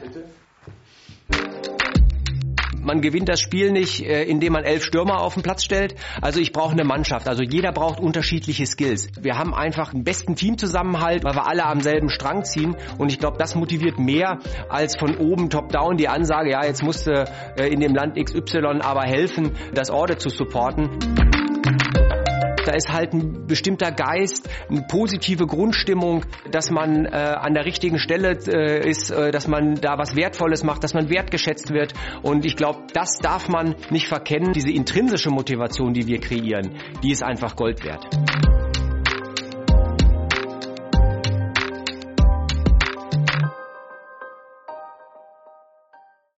Bitte? Man gewinnt das Spiel nicht, äh, indem man elf Stürmer auf den Platz stellt. Also ich brauche eine Mannschaft. Also jeder braucht unterschiedliche Skills. Wir haben einfach den besten Teamzusammenhalt, weil wir alle am selben Strang ziehen. Und ich glaube, das motiviert mehr als von oben top-down die Ansage, ja, jetzt musste äh, in dem Land XY aber helfen, das Order zu supporten. Da ist halt ein bestimmter Geist, eine positive Grundstimmung, dass man äh, an der richtigen Stelle äh, ist, äh, dass man da was Wertvolles macht, dass man wertgeschätzt wird. Und ich glaube, das darf man nicht verkennen. Diese intrinsische Motivation, die wir kreieren, die ist einfach Gold wert.